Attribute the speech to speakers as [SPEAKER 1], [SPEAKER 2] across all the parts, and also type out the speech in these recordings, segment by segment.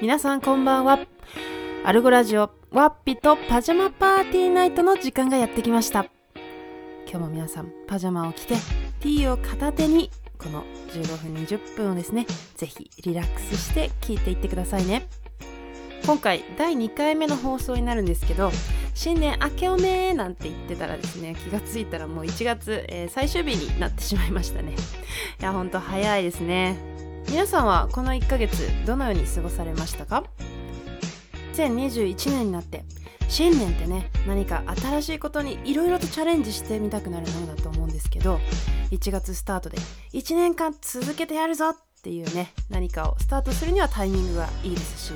[SPEAKER 1] 皆さんこんばんは。アルゴラジオワッピとパジャマパーティーナイトの時間がやってきました。今日も皆さんパジャマを着てティーを片手にこの15分20分をですねぜひリラックスして聞いていってくださいね。今回第2回目の放送になるんですけど新年明けおめーなんて言ってたらですね気がついたらもう1月、えー、最終日になってしまいましたね。いやほんと早いですね。皆さんはこの1ヶ月どのように過ごされましたか？2021年になって新年ってね何か新しいことにいろいろとチャレンジしてみたくなるものだと思うんですけど1月スタートで1年間続けてやるぞっていうね何かをスタートするにはタイミングがいいですし、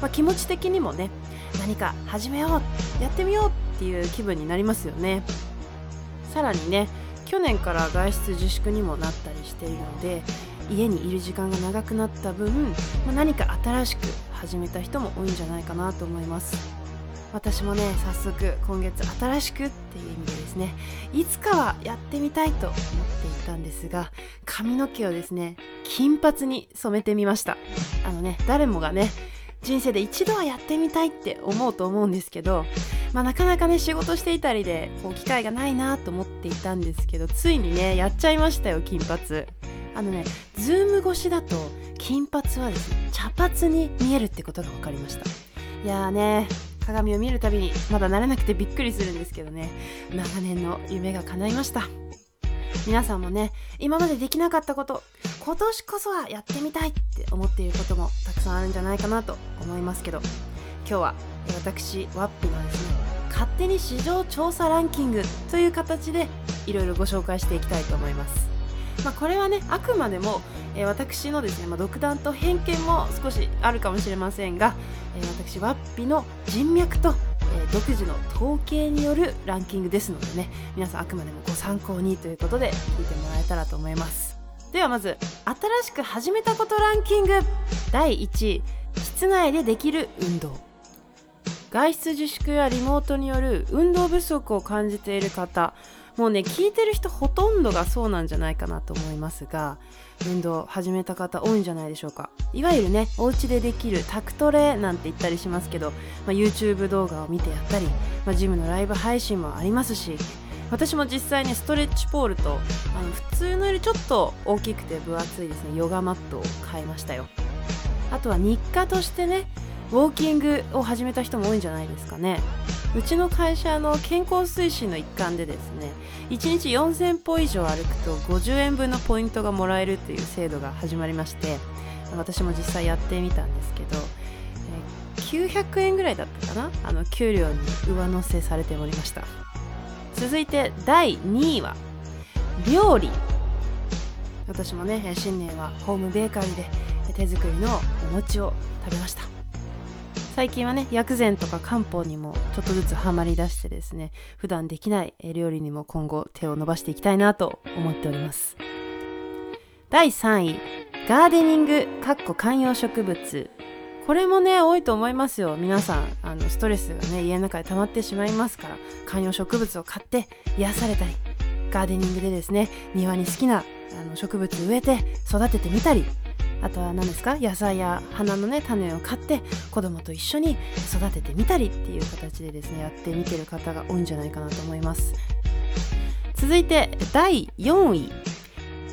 [SPEAKER 1] まあ、気持ち的にもね何か始めようやってみようっていう気分になりますよね。さらにね去年から外出自粛にもなったりしているので家にいる時間が長くなった分、まあ、何か新しく始めた人も多いんじゃないかなと思います。私もね早速今月新しくっていう意味でですねいつかはやってみたいと思っていたんですが髪の毛をですね金髪に染めてみました。あのね誰もがね人生で一度はやってみたいって思うと思うんですけど、まあ、なかなかね仕事していたりでこう機会がないなと思っていたんですけどついにねやっちゃいましたよ金髪。あのねズーム越しだと金髪はですね茶髪に見えるってことが分かりました。いやーね鏡を見るたびにまだ慣れなくてびっくりするんですけどね。長年の夢が叶いました。皆さんもね今までできなかったこと今年こそはやってみたいって思っていることもたくさんあるんじゃないかなと思いますけど今日は私ワッピのですね勝手に市場調査ランキングという形でいろいろご紹介していきたいと思います。まあ、これはねあくまでも、えー、私のですね、まあ、独断と偏見も少しあるかもしれませんが、えー、私ワッピの人脈と、えー、独自の統計によるランキングですのでね皆さんあくまでもご参考にということで聞いてもらえたらと思います。ではまず新しく始めたことランキング。第1位室内でできる運動。外出自粛やリモートによる運動不足を感じている方。もうね聞いてる人ほとんどがそうなんじゃないかなと思いますが運動始めた方多いんじゃないでしょうか。いわゆるねお家でできるタクトレなんて言ったりしますけど、まあ、YouTube 動画を見てやったり、まあ、ジムのライブ配信もありますし私も実際にストレッチポールとあの普通のよりちょっと大きくて分厚いですねヨガマットを買いましたよ。あとは日課としてねウォーキングを始めた人も多いんじゃないですかね。うちの会社の健康推進の一環でですね1日4000歩以上歩くと50円分のポイントがもらえるという制度が始まりまして私も実際やってみたんですけど、え900円ぐらいだったかな？あの給料に上乗せされておりました。続いて第2位は料理。私もね新年はホームベーカリーで手作りのお餅を食べました。最近はね薬膳とか漢方にもちょっとずつハマりだしてですね普段できない料理にも今後手を伸ばしていきたいなと思っております。第3位ガーデニングかっこ観葉植物。これもね多いと思いますよ。皆さんあのストレスがね家の中で溜まってしまいますから観葉植物を買って癒されたりガーデニングでですね庭に好きなあの植物植えて育ててみたりあとは何ですか？野菜や花のね種を買って子供と一緒に育ててみたりっていう形でですねやってみてる方が多いんじゃないかなと思います。続いて第4位。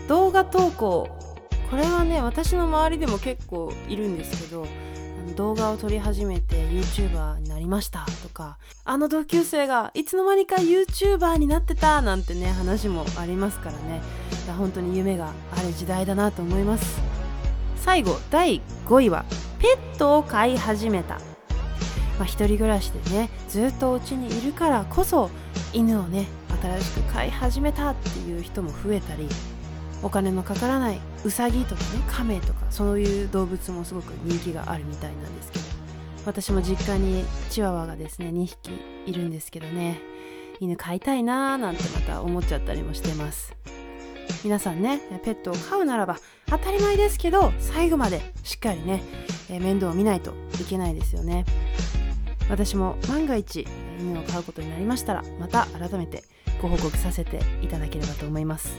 [SPEAKER 1] 動画投稿。これはね私の周りでも結構いるんですけど動画を撮り始めて YouTuber になりました。とかあの同級生がいつの間にか YouTuber になってたなんてね話もありますからね。本当に夢がある時代だなと思います。最後第5位はペットを飼い始めた、まあ、一人暮らしでねずっとお家にいるからこそ犬をね新しく飼い始めたっていう人も増えたりお金のかからないウサギとかねカメとかそういう動物もすごく人気があるみたいなんですけど私も実家にチワワがですね2匹いるんですけどね犬飼いたいなーなんてまた思っちゃったりもしてます。皆さんねペットを飼うならば当たり前ですけど最後までしっかりね、面倒を見ないといけないですよね。私も万が一犬を飼うことになりましたらまた改めてご報告させていただければと思います。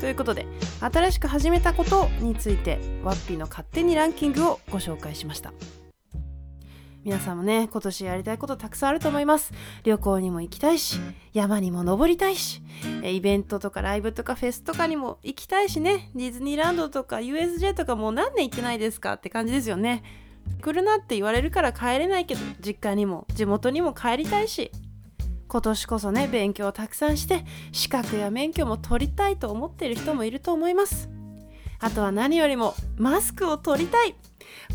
[SPEAKER 1] ということで新しく始めたことについてワッピーの勝手にランキングをご紹介しました。皆さんもね今年やりたいことたくさんあると思います。旅行にも行きたいし山にも登りたいしイベントとかライブとかフェスとかにも行きたいしね。ディズニーランドとか USJ とかもう何年行ってないですか？って感じですよね。来るなって言われるから帰れないけど実家にも地元にも帰りたいし今年こそね勉強をたくさんして資格や免許も取りたいと思っている人もいると思います。あとは何よりもマスクを取りたい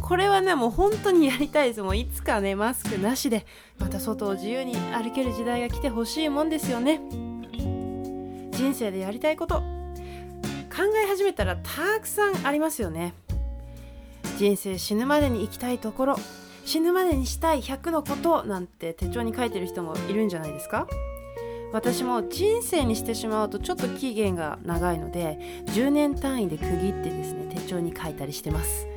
[SPEAKER 1] これはねもう本当にやりたいです。もういつかねマスクなしでまた外を自由に歩ける時代が来てほしいもんですよね。人生でやりたいこと考え始めたらたくさんありますよね。人生死ぬまでに行きたいところ死ぬまでにしたい100のことなんて手帳に書いてる人もいるんじゃないですか。私も人生にしてしまうとちょっと期限が長いので10年単位で区切ってですね手帳に書いたりしてます。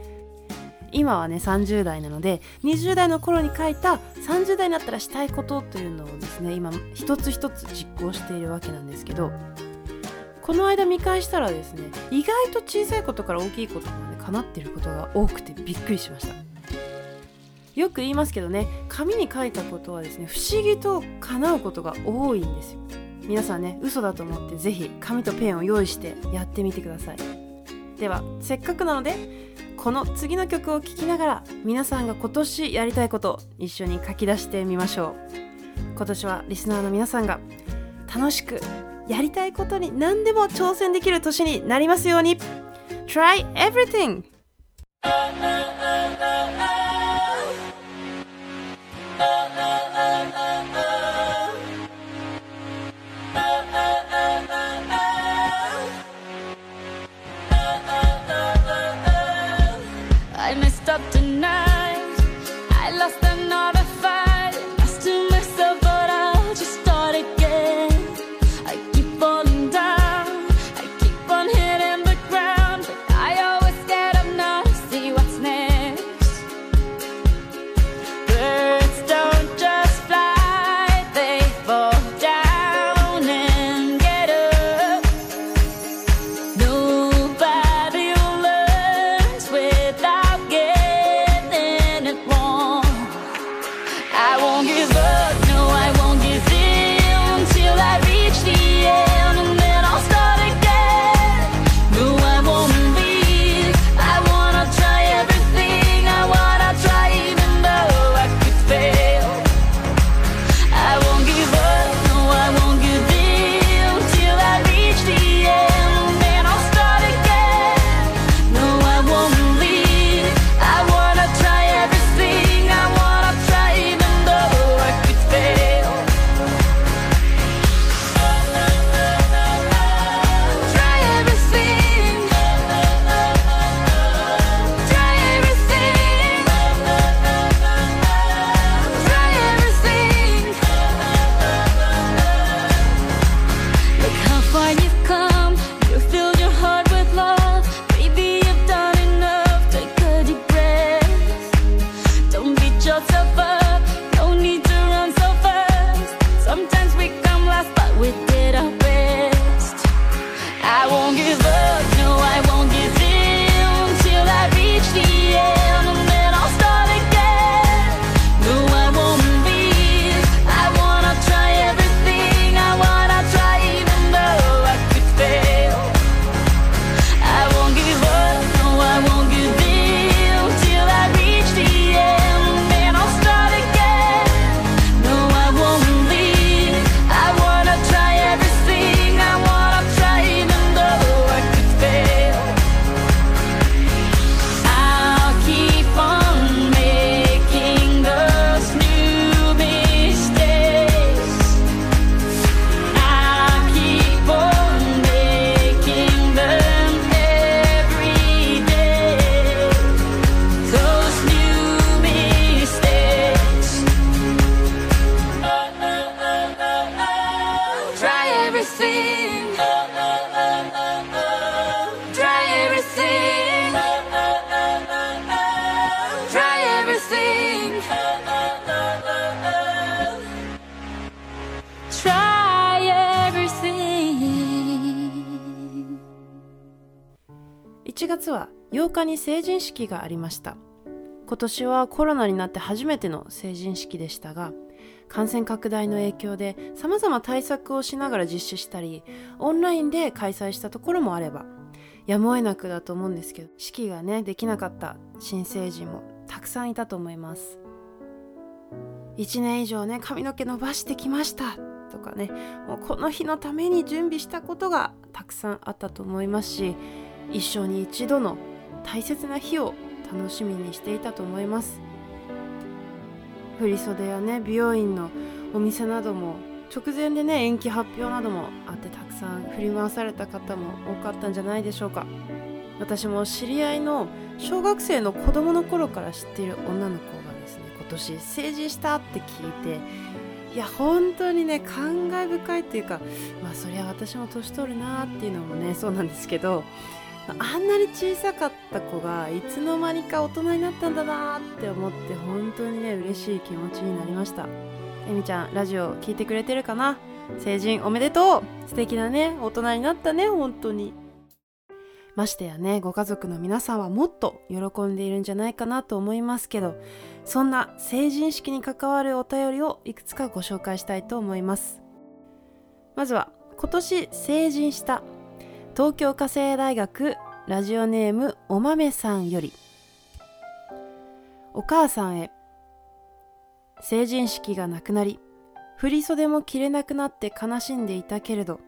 [SPEAKER 1] 今はね30代なので20代の頃に書いた30代になったらしたいことというのをですね今一つ一つ実行しているわけなんですけどこの間見返したらですね意外と小さいことから大きいことまで叶っていることが多くてびっくりしました。よく言いますけどね紙に書いたことはですね不思議と叶うことが多いんですよ。皆さんね嘘だと思って是非紙とペンを用意してやってみてください。ではせっかくなのでこの次の曲を聴きながら皆さんが今年やりたいこと一緒に書き出してみましょう今年はリスナーの皆さんが楽しくやりたいことに何でも挑戦できる年になりますように Try everything! に成人式がありました。今年はコロナになって初めての成人式でしたが感染拡大の影響で様々対策をしながら実施したりオンラインで開催したところもあればやむを得なくだと思うんですけど式がねできなかった新成人もたくさんいたと思います。1年以上ね髪の毛伸ばしてきました。とかねもうこの日のために準備したことがたくさんあったと思いますし一生に一度の大切な日を楽しみにしていたと思います。振袖やね美容院のお店なども直前でね延期発表などもあってたくさん振り回された方も多かったんじゃないでしょうか。私も知り合いの小学生の子供の頃から知っている女の子がですね今年成人したって聞いていや本当にね感慨深いっていうかまあそりゃ私も年取るなっていうのもねそうなんですけどあんなに小さかった子がいつの間にか大人になったんだなって思って本当にね嬉しい気持ちになりました。えみちゃんラジオ聞いてくれてるかな？成人おめでとう。素敵なね大人になったね本当に。ましてやねご家族の皆さんはもっと喜んでいるんじゃないかなと思いますけどそんな成人式に関わるお便りをいくつかご紹介したいと思います。まずは今年成人した東京家政大学ラジオネームお豆さんより。お母さんへ。成人式がなくなり振り袖も着れなくなって悲しんでいたけれど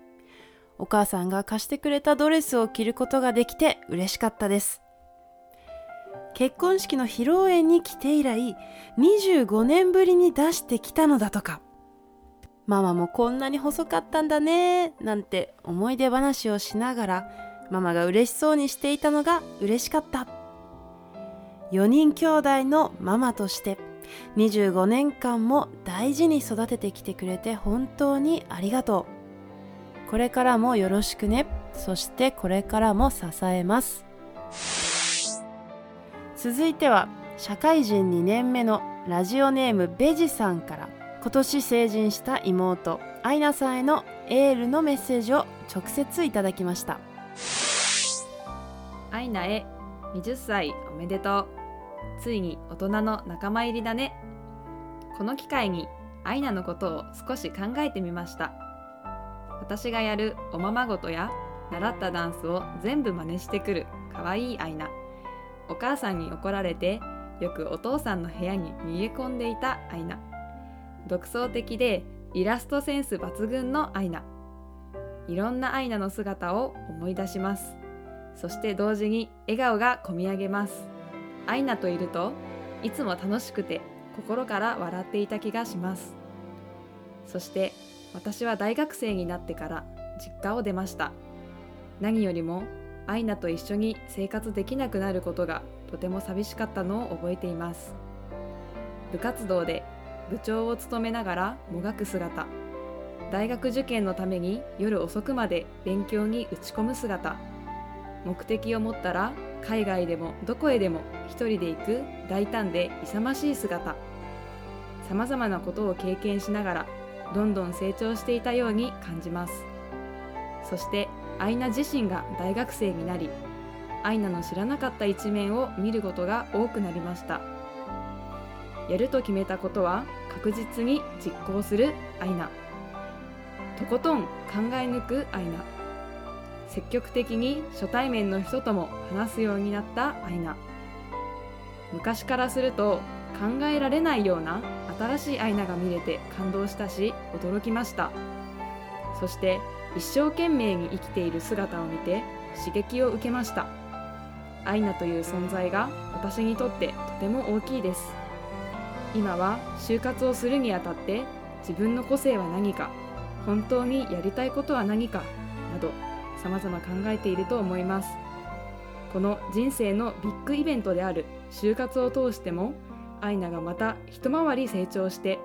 [SPEAKER 1] お母さんが貸してくれたドレスを着ることができて嬉しかったです。結婚式の披露宴に来て以来25年ぶりに出してきたのだとか。ママもこんなに細かったんだねなんて思い出話をしながらママが嬉しそうにしていたのが嬉しかった。4人兄弟のママとして25年間も大事に育ててきてくれて本当にありがとう。これからもよろしくね。そしてこれからも支えます。続いては社会人2年目のラジオネームベジさんから。今年成人した妹アイナさんへのエールのメッセージを直接いただきました。
[SPEAKER 2] アイナへ20歳おめでとう。ついに大人の仲間入りだね。この機会にアイナのことを少し考えてみました。私がやるおままごとや習ったダンスを全部真似してくるかわいいアイナ。お母さんに怒られてよくお父さんの部屋に逃げ込んでいたアイナ。独創的でイラストセンス抜群のアイナ。いろんなアイナの姿を思い出します。そして同時に笑顔がこみ上げます。アイナといるといつも楽しくて心から笑っていた気がします。そして私は大学生になってから実家を出ました。何よりもアイナと一緒に生活できなくなることがとても寂しかったのを覚えています。部活動で部長を務めながらもがく姿。大学受験のために夜遅くまで勉強に打ち込む姿。目的を持ったら海外でもどこへでも一人で行く大胆で勇ましい姿。さまざまなことを経験しながらどんどん成長していたように感じます。そしてアイナ自身が大学生になりアイナの知らなかった一面を見ることが多くなりました。やると決めたことは確実に実行するアイナ。とことん考え抜くアイナ。積極的に初対面の人とも話すようになったアイナ。昔からすると考えられないような新しいアイナが見れて感動したし驚きました。そして一生懸命に生きている姿を見て刺激を受けました。アイナという存在が私にとってとても大きいです。今は就活をするにあたって自分の個性は何か本当にやりたいことは何かなど様々考えていると思います。この人生のビッグイベントである就活を通してもアイナがまた一回り成長して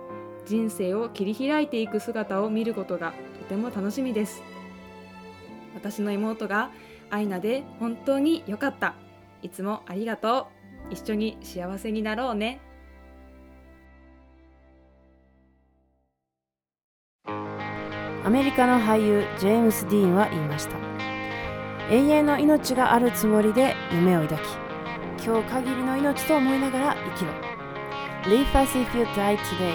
[SPEAKER 2] 人生を切り開いていく姿を見ることがとても楽しみです。私の妹がアイナで本当に良かった。いつもありがとう。一緒に幸せになろうね。
[SPEAKER 1] アメリカの俳優ジェームス・ディーンは言いました。
[SPEAKER 3] 永遠の命があるつもりで夢を抱き今日限りの命と思いながら生きろ。Live as if you die today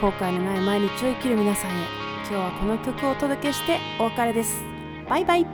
[SPEAKER 3] 後悔のない毎日を生きる皆さんへ。今日はこの曲をお届けしてお別れです。バイバイ。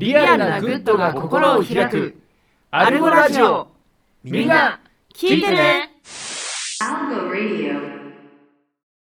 [SPEAKER 4] リアルなグッドが心を開く。アルゴラジオ。みんな聞いてね。